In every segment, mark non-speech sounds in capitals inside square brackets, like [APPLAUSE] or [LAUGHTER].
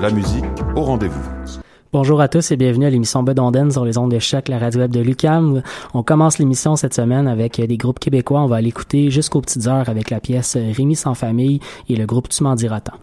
La musique au rendez-vous. Bonjour à tous et bienvenue à l'émission Bedonden sur les ondes de la radio web de Lucam. On commence l'émission cette semaine avec des groupes québécois. On va l'écouter jusqu'aux petites heures avec la pièce Rémi sans famille et le groupe Tu m'en diras tant.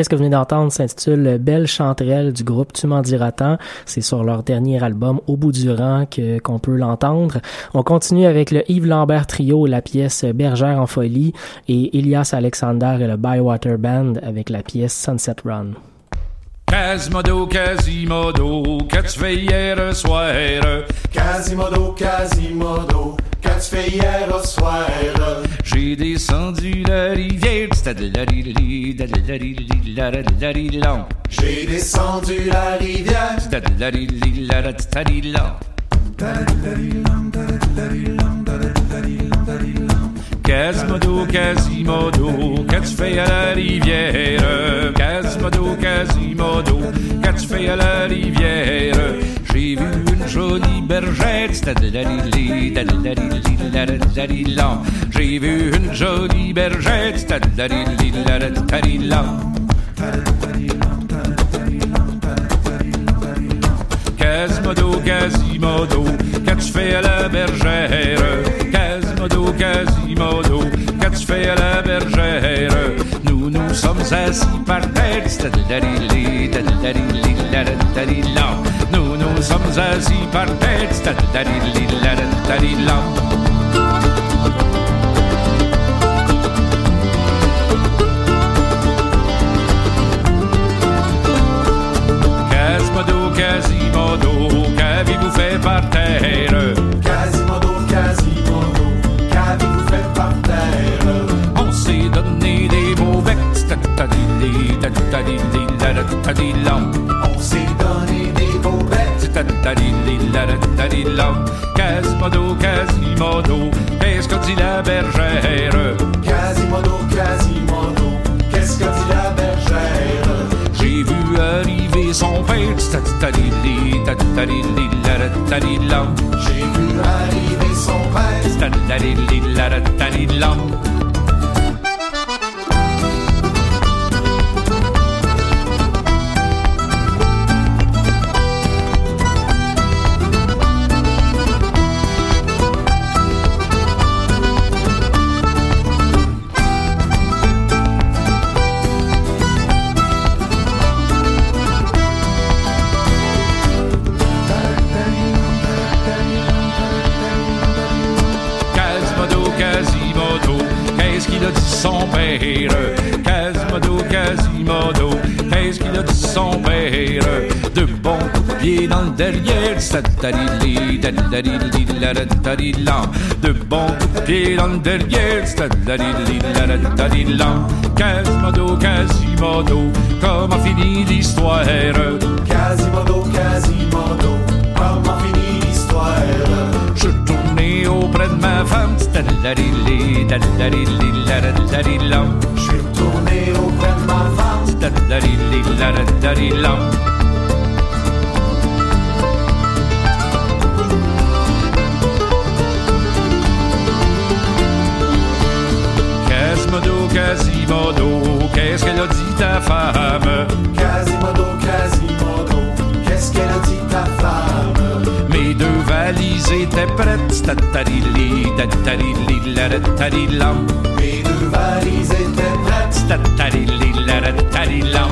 Pièce que vous venez d'entendre s'intitule Belle chanterelle du groupe Tu m'en diras tant. C'est sur leur dernier album Au bout du rang que, qu'on peut l'entendre. On continue avec le Yves Lambert Trio, la pièce Bergère en folie et Elias Alexander et le Bywater Band avec la pièce Sunset Run. Quasimodo, Quasimodo, qu'as-tu fait hier soir? Quasimodo, Quasimodo, qu'as-tu fait hier soir? J'ai descendu la rivière, J'ai descendu la rivière, Quasimodo, Quasimodo, qu'as-tu fait à la rivière? Quasimodo, Quasimodo, qu'as-tu fait à la rivière? J'ai vu une jolie bergère, J'ai vu une jolie bergère, Quasimodo, Quasimodo, qu'as-tu fait à la bergère? Quasimodo, Quasimodo, qu'as-tu fait à la bergère? Sommes assis nous nous sommes assis par terre, Quasimodo, Quasimodo, qu'avez-vous fait par terre? Donné des beaux becs, Quasimodo, Quasimodo, qu'est-ce que dit la bergère? Quasimodo, Quasimodo, qu'est-ce que dit la bergère? J'ai vu arriver son père, J'ai vu arriver son père, a dit son père? Quasimodo, Quasimodo, qu'est-ce qu'il a dit son père? De bons coups de pied dans le derrière. De bons coups de pied dans le derrière. Quasimodo, Quasimodo, comment finit l'histoire? Quasimodo, Quasimodo, comment finit l'histoire? Je auprès de ma femme. Je suis retourné auprès de ma femme. Quasimodo, Quasimodo, qu'est-ce qu'elle a dit ta femme? Quasimodo, Quasimodo, qu'est-ce qu'elle a dit ta femme? Mes deux valises étaient prêtes, statarili, tatarili, laratarilam, Mes deux valises étaient prêtes. statarili, laratarilam.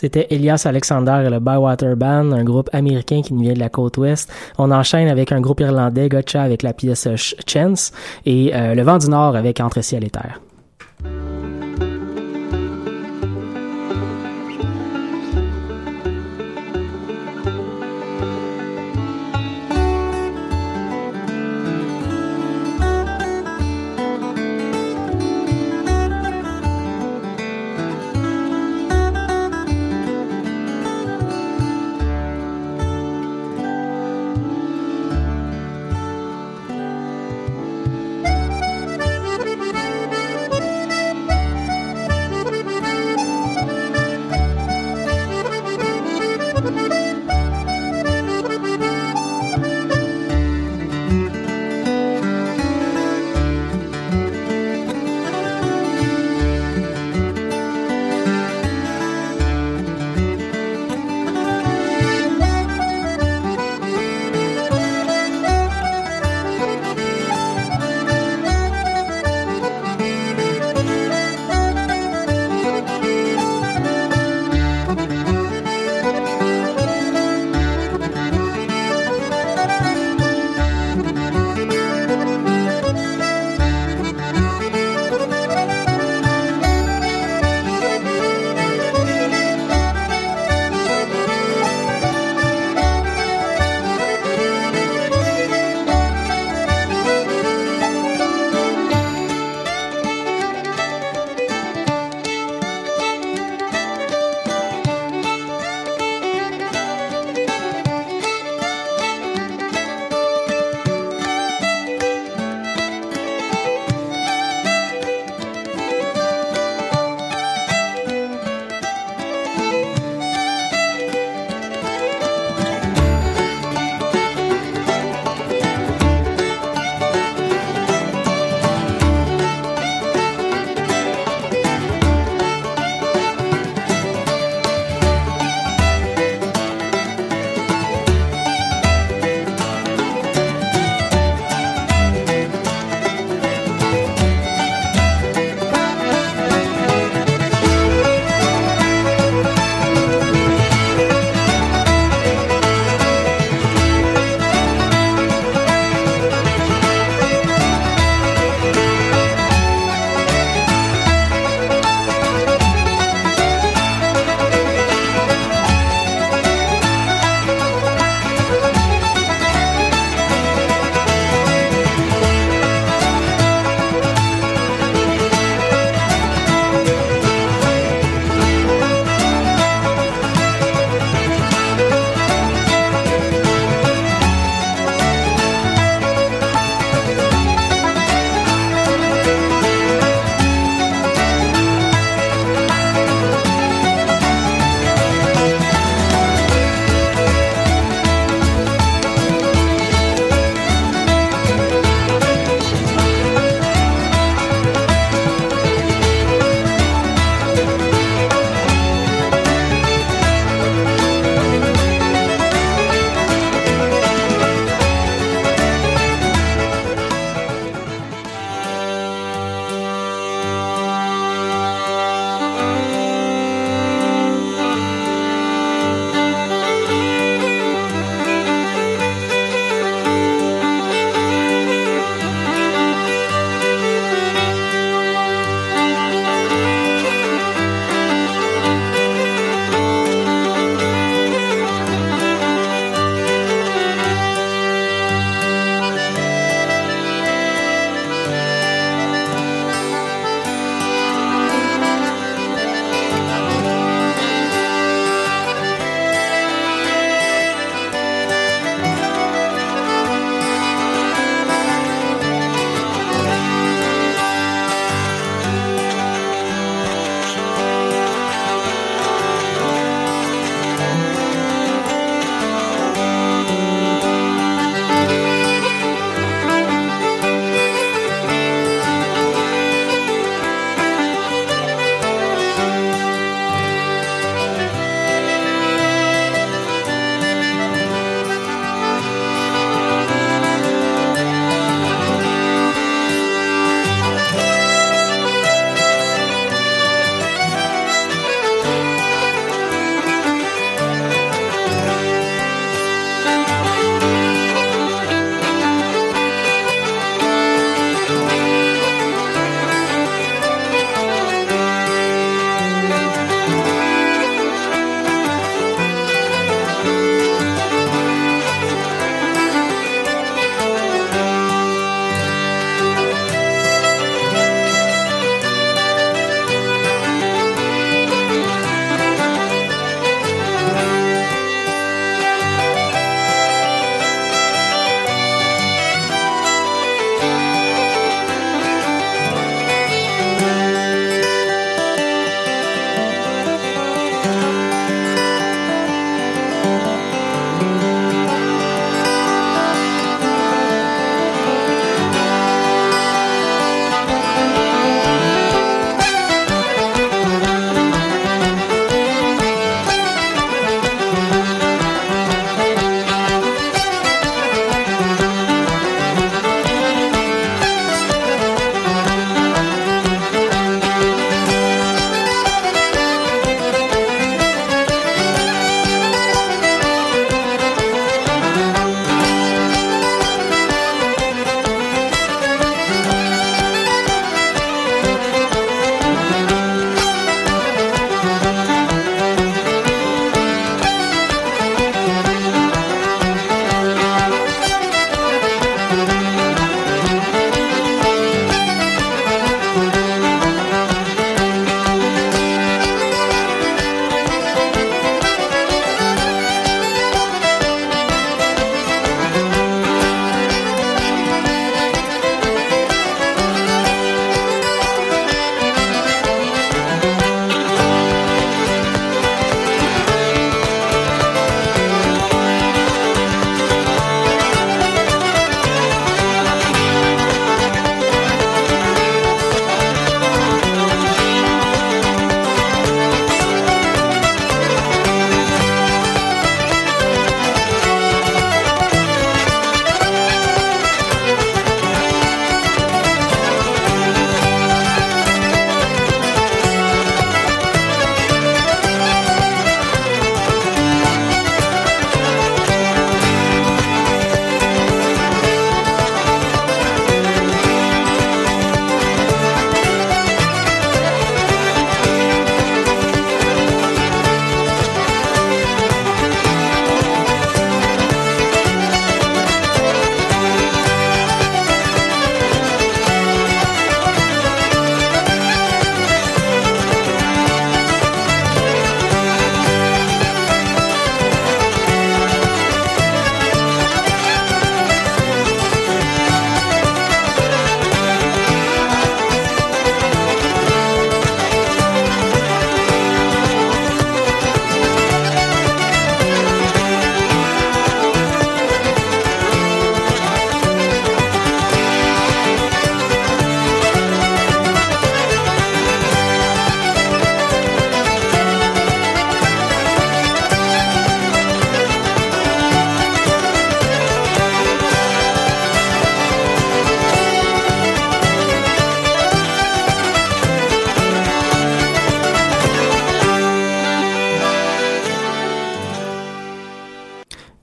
C'était Elias Alexander et le Bywater Band, un groupe américain qui nous vient de la côte ouest. On enchaîne avec un groupe irlandais, Gotcha, avec la pièce Chance et euh, Le Vent du Nord avec Entre ciel et terre.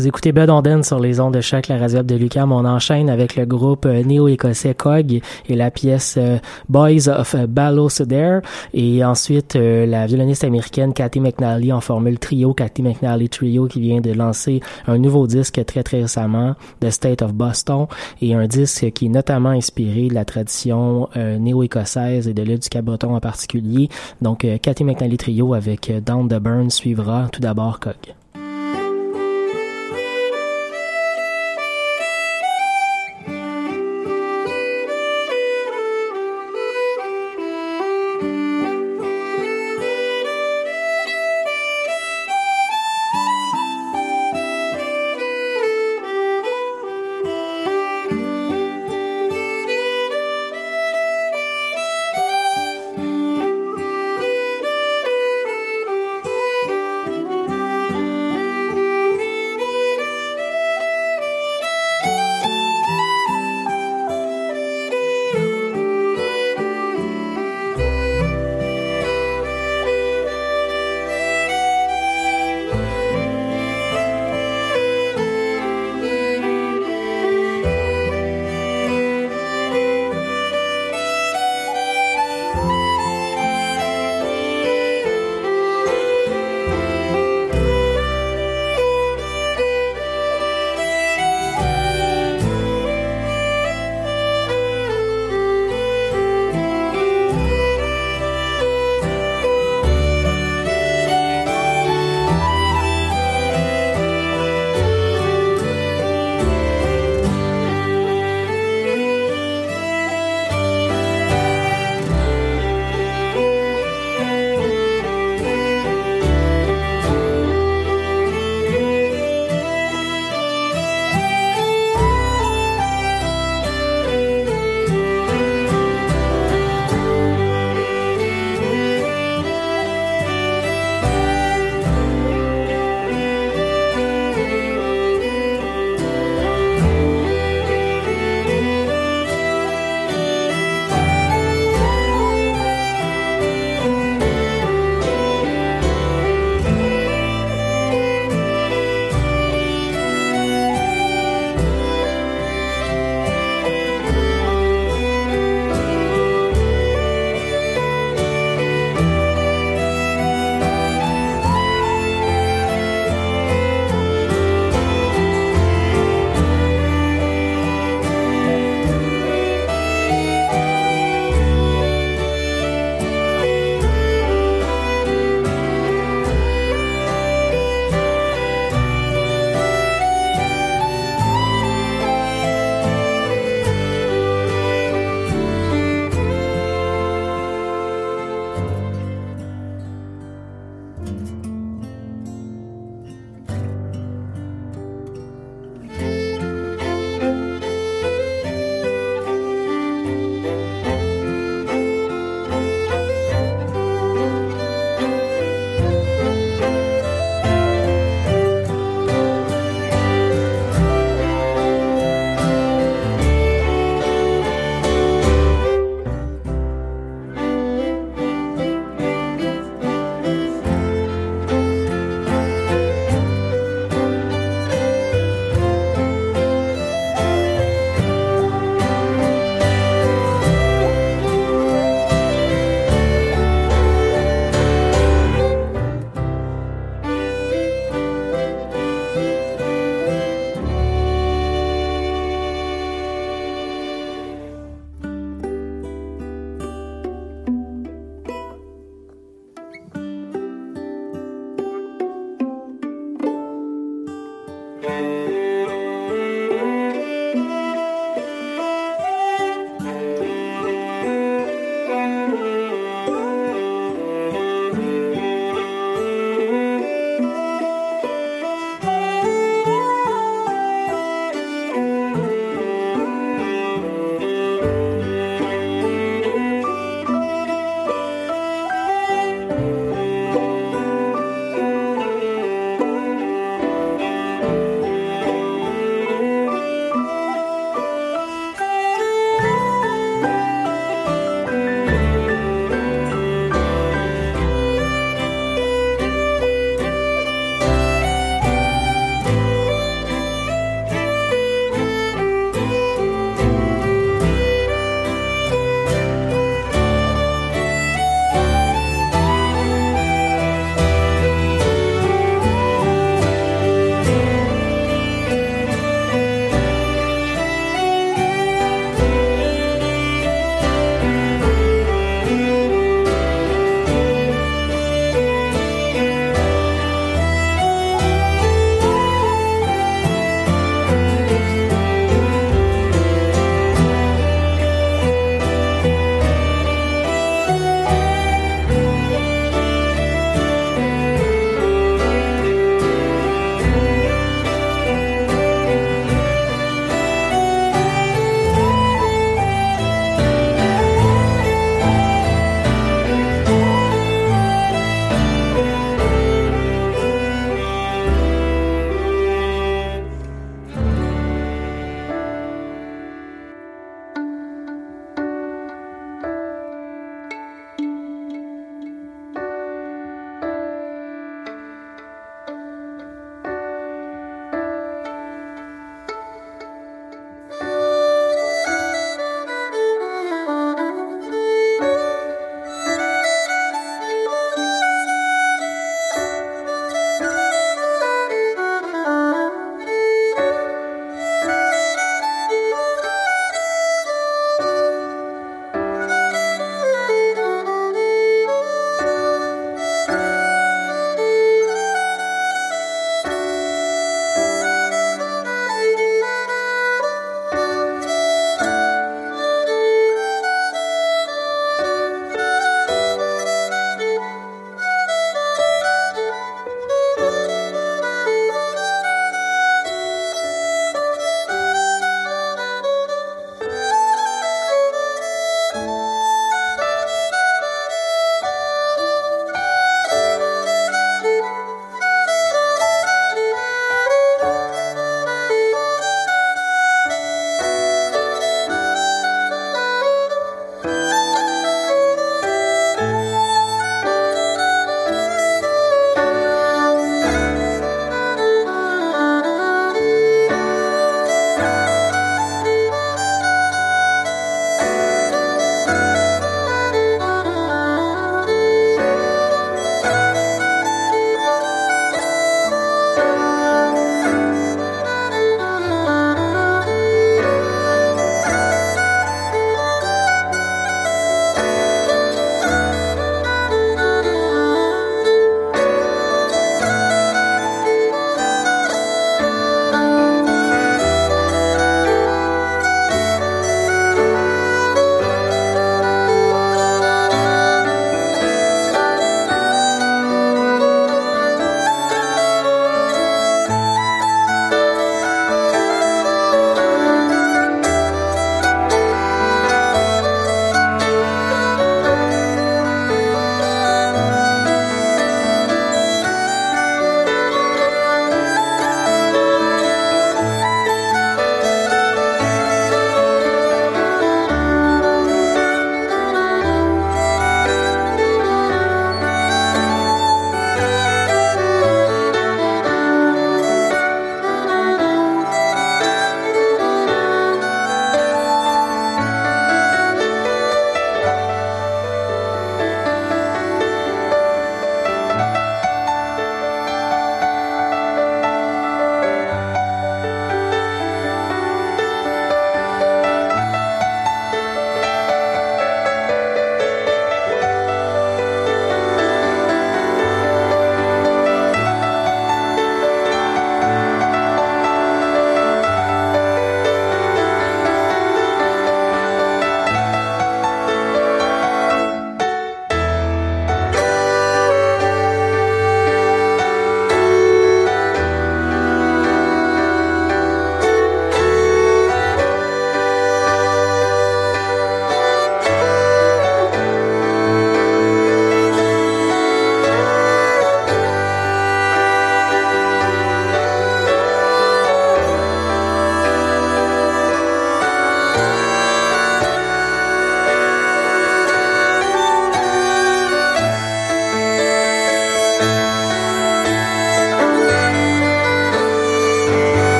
Vous écoutez Bud Onden sur les ondes de choc, la radio de Lucam. On enchaîne avec le groupe euh, néo-écossais COG et la pièce euh, Boys of Ballowsodare. Et ensuite, euh, la violoniste américaine Cathy McNally en formule trio, Cathy McNally Trio, qui vient de lancer un nouveau disque très très récemment, The State of Boston, et un disque qui est notamment inspiré de la tradition néo-écossaise et de l'île du en particulier. Donc, Cathy McNally Trio avec Down the Burn suivra tout d'abord COG.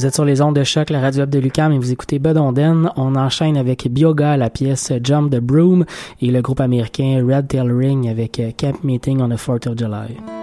Vous êtes sur les ondes de choc, la radio web de Lucam et vous écoutez Bedonden. On enchaîne avec Bioga, la pièce Jump the Broom et le groupe américain Red Tail Ring avec Camp Meeting on the 4th of July.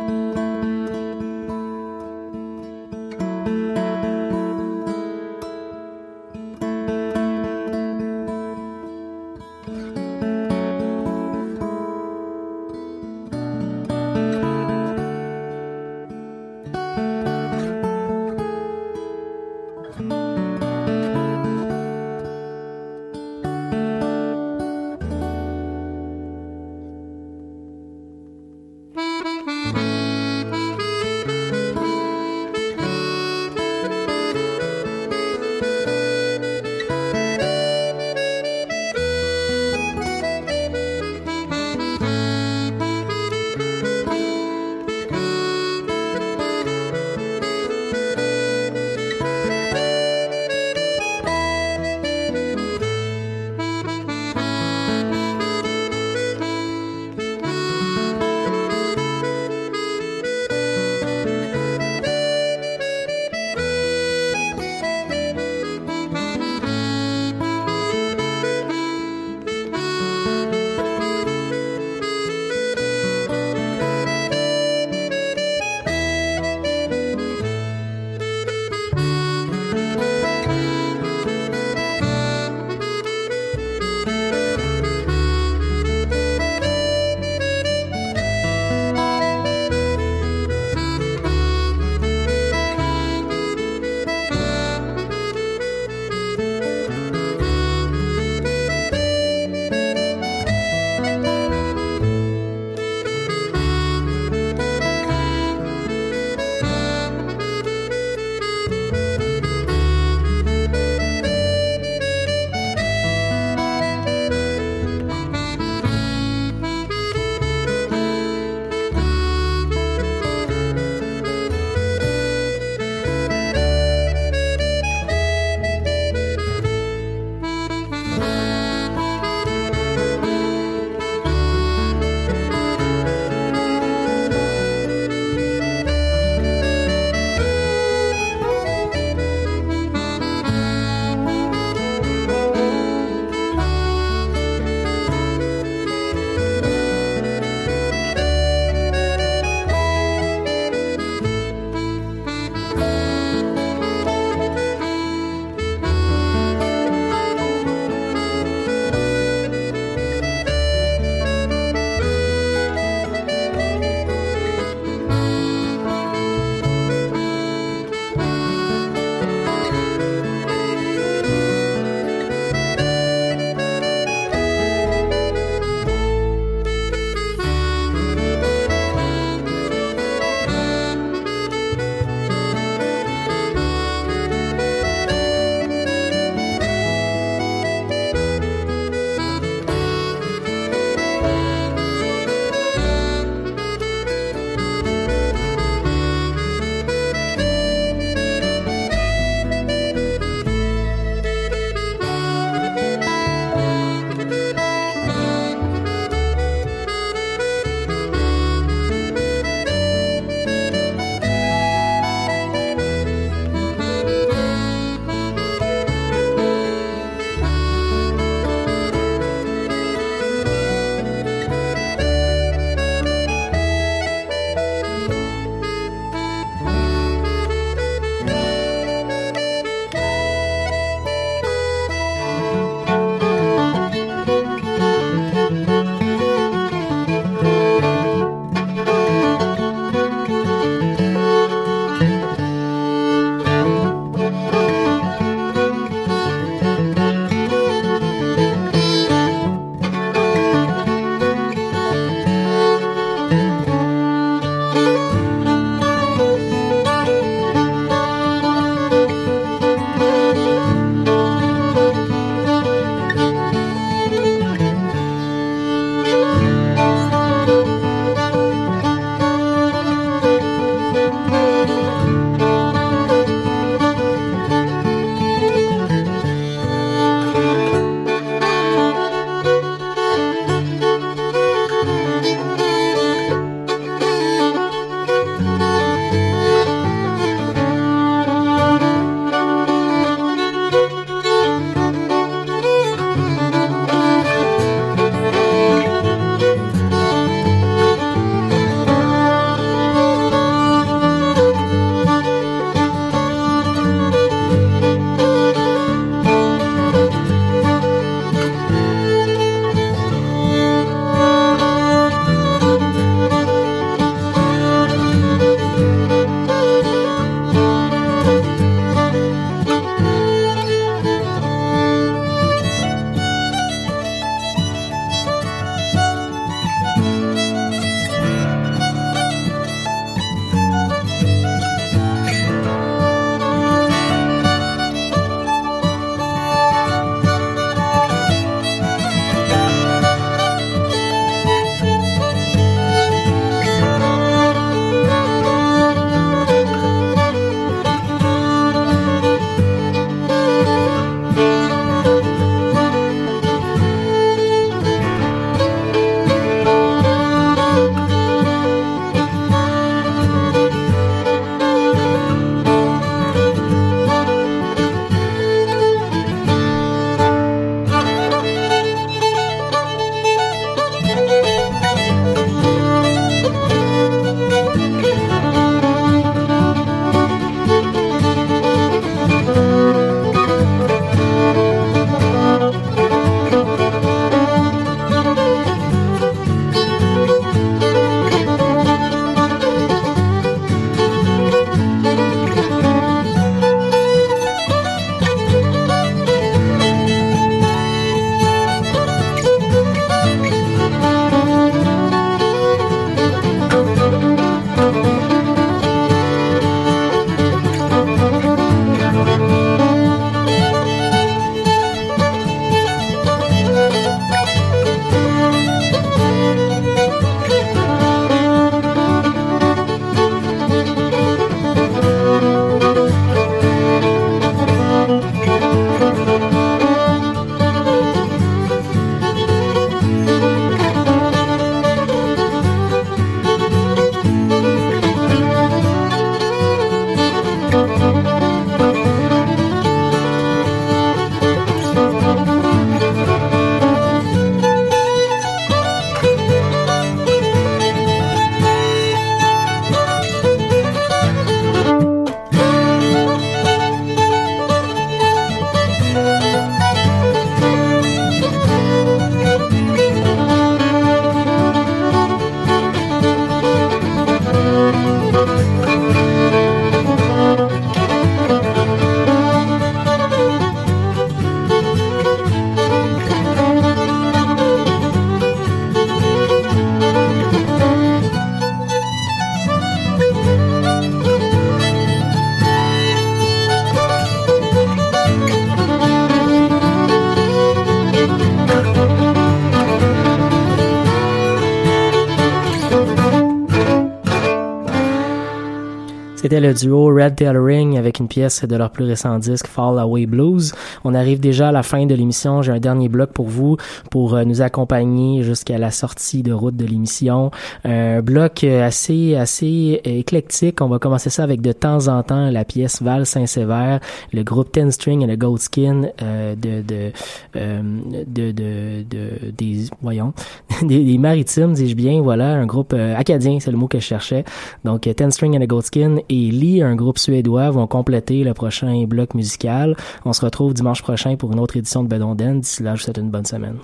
Duo Red Tailoring avec une pièce de leur plus récent disque Fall Away Blues. On arrive déjà à la fin de l'émission. J'ai un dernier bloc pour vous pour euh, nous accompagner jusqu'à la sortie de route de l'émission. Un bloc assez assez éclectique. On va commencer ça avec de temps en temps la pièce Val Saint-Sévère, le groupe Ten String et le Goat Skin euh, de de, euh, de, de de des voyons [LAUGHS] des, des maritimes dis-je bien. Voilà un groupe acadien, c'est le mot que je cherchais. Donc Ten String and the Goatskin et Un groupe suédois, vont compléter le prochain bloc musical. On se retrouve dimanche prochain pour une autre édition de Bedonden. D'ici là, je vous souhaite une bonne semaine.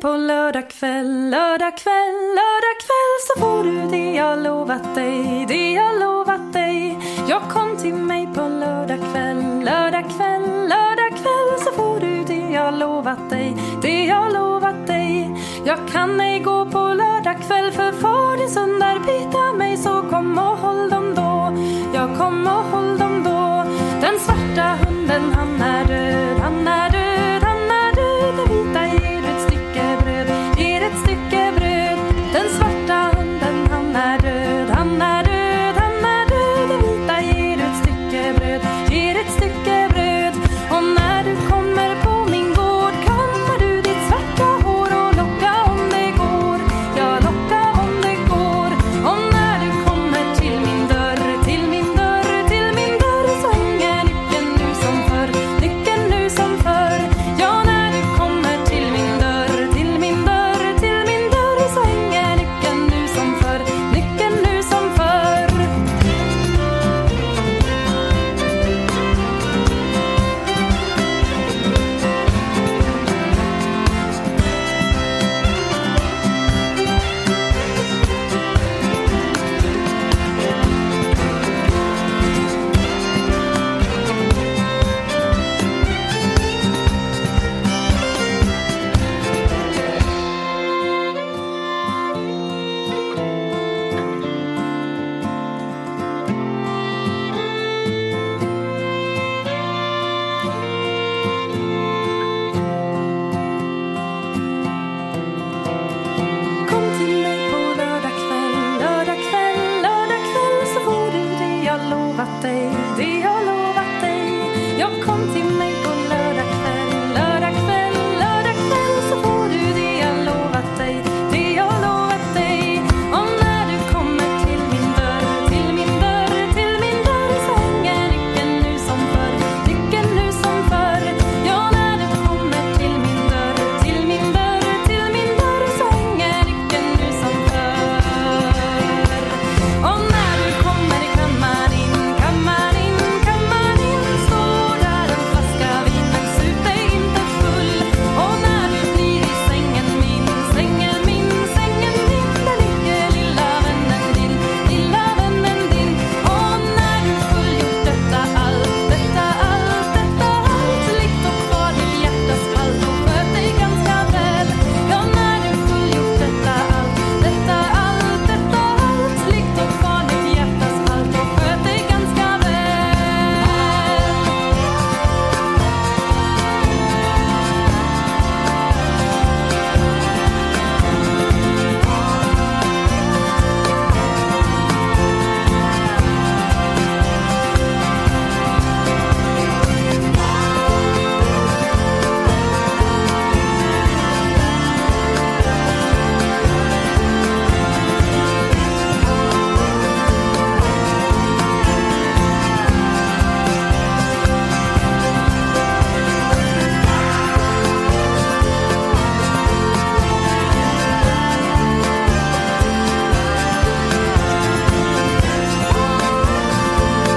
på lördag kväll, lördag kväll, lördag kväll så får du det jag lovat dig, det jag lovat dig. Jag kom till mig på lördag kväll, lördag kväll, lördag kväll så får du det jag lovat dig, det jag lovat dig. Jag kan ej gå på lördag kväll för far din sönder bita mig så kom och håll dem då. Jag kom och håll dem då. Den svarta hunden han är död, han är död.